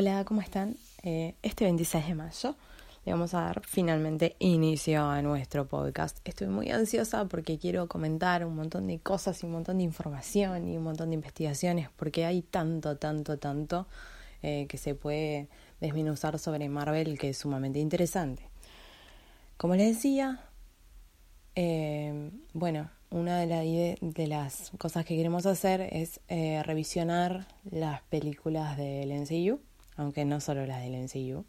Hola, ¿cómo están? Eh, este 26 de mayo le vamos a dar finalmente inicio a nuestro podcast. Estoy muy ansiosa porque quiero comentar un montón de cosas y un montón de información y un montón de investigaciones porque hay tanto, tanto, tanto eh, que se puede desminuzar sobre Marvel que es sumamente interesante. Como les decía, eh, bueno, una de, de, las cosas que queremos hacer es revisionar las películas del NCU aunque no solo las del MCU,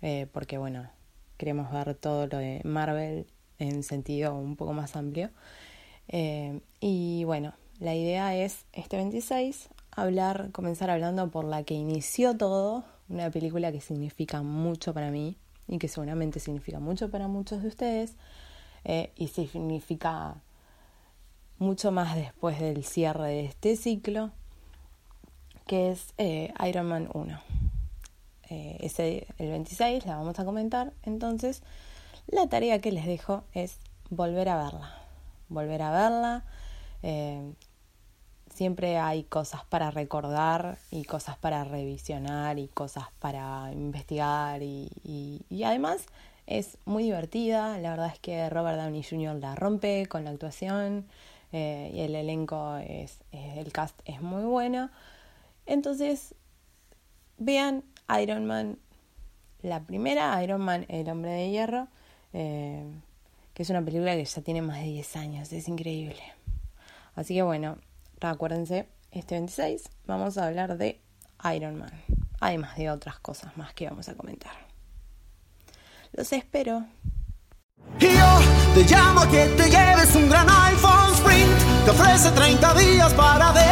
eh, porque bueno, queremos ver todo lo de Marvel en sentido un poco más amplio. Eh, y bueno, la idea es este 26 hablar, comenzar hablando por la que inició todo, una película que significa mucho para mí y que seguramente significa mucho para muchos de ustedes eh, y significa mucho más después del cierre de este ciclo, que es Iron Man 1. Eh, ese, el 26, la vamos a comentar. Entonces, la tarea que les dejo es volver a verla. Volver a verla. Eh, siempre hay cosas para recordar y cosas para revisionar y cosas para investigar y, además es muy divertida. La verdad es que Robert Downey Jr. la rompe con la actuación eh, y el elenco es, el cast es muy bueno. Entonces, vean Iron Man, la primera, Iron Man, El hombre de hierro, eh, que es una película que ya tiene más de 10 años, es increíble. Así que bueno, acuérdense, este 26 vamos a hablar de Iron Man, además de otras cosas más que vamos a comentar. Los espero. te llamo que te lleves un gran iPhone Sprint, te ofrece 30 días para decidir.